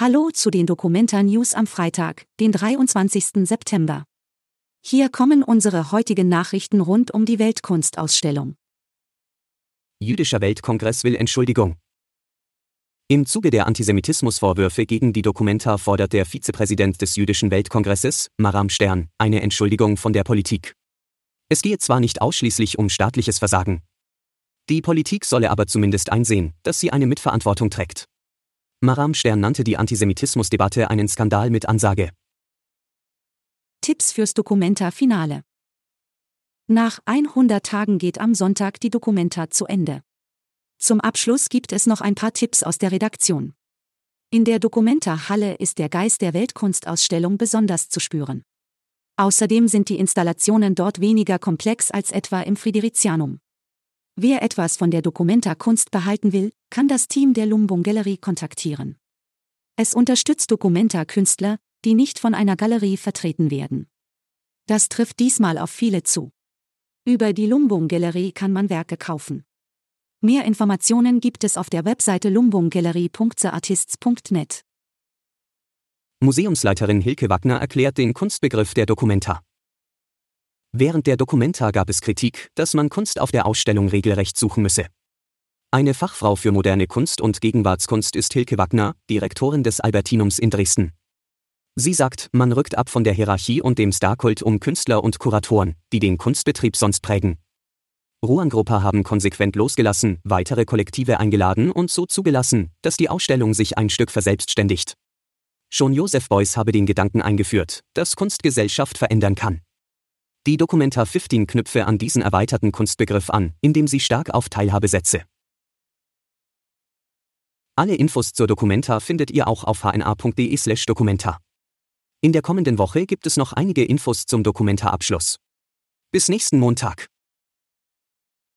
Hallo zu den Dokumenta News am Freitag, den 23. September. Hier kommen unsere heutigen Nachrichten rund um die Weltkunstausstellung. Jüdischer Weltkongress will Entschuldigung. Im Zuge der Antisemitismusvorwürfe gegen die Dokumenta fordert der Vizepräsident des Jüdischen Weltkongresses, Maram Stern, eine Entschuldigung von der Politik. Es gehe zwar nicht ausschließlich um staatliches Versagen. Die Politik solle aber zumindest einsehen, dass sie eine Mitverantwortung trägt. Maram Stern nannte die Antisemitismusdebatte einen Skandal mit Ansage. Tipps fürs Dokumenta-Finale. Nach 100 Tagen geht am Sonntag die Dokumenta zu Ende. Zum Abschluss gibt es noch ein paar Tipps aus der Redaktion. In der Dokumenta-Halle ist der Geist der Weltkunstausstellung besonders zu spüren. Außerdem sind die Installationen dort weniger komplex als etwa im Fridericianum. Wer etwas von der Documenta-Kunst behalten will, kann das Team der Lumbung Galerie kontaktieren. Es unterstützt Documenta-Künstler, die nicht von einer Galerie vertreten werden. Das trifft diesmal auf viele zu. Über die Lumbung Galerie kann man Werke kaufen. Mehr Informationen gibt es auf der Webseite lumbunggalerie.seartists.net. Museumsleiterin Hilke Wagner erklärt den Kunstbegriff der Dokumenta. Während der Dokumenta gab es Kritik, dass man Kunst auf der Ausstellung regelrecht suchen müsse. Eine Fachfrau für moderne Kunst und Gegenwartskunst ist Hilke Wagner, Direktorin des Albertinums in Dresden. Sie sagt, man rückt ab von der Hierarchie und dem Starkult um Künstler und Kuratoren, die den Kunstbetrieb sonst prägen. Ruangruppe haben konsequent losgelassen, weitere Kollektive eingeladen und so zugelassen, dass die Ausstellung sich ein Stück verselbstständigt. Schon Josef Beuys habe den Gedanken eingeführt, dass Kunstgesellschaft verändern kann. Die Dokumenta 15 knüpfe an diesen erweiterten Kunstbegriff an, indem sie stark auf Teilhabe setze. Alle Infos zur Dokumenta findet ihr auch auf hna.de/dokumenta. In der kommenden Woche gibt es noch einige Infos zum Dokumenta-Abschluss. Bis nächsten Montag.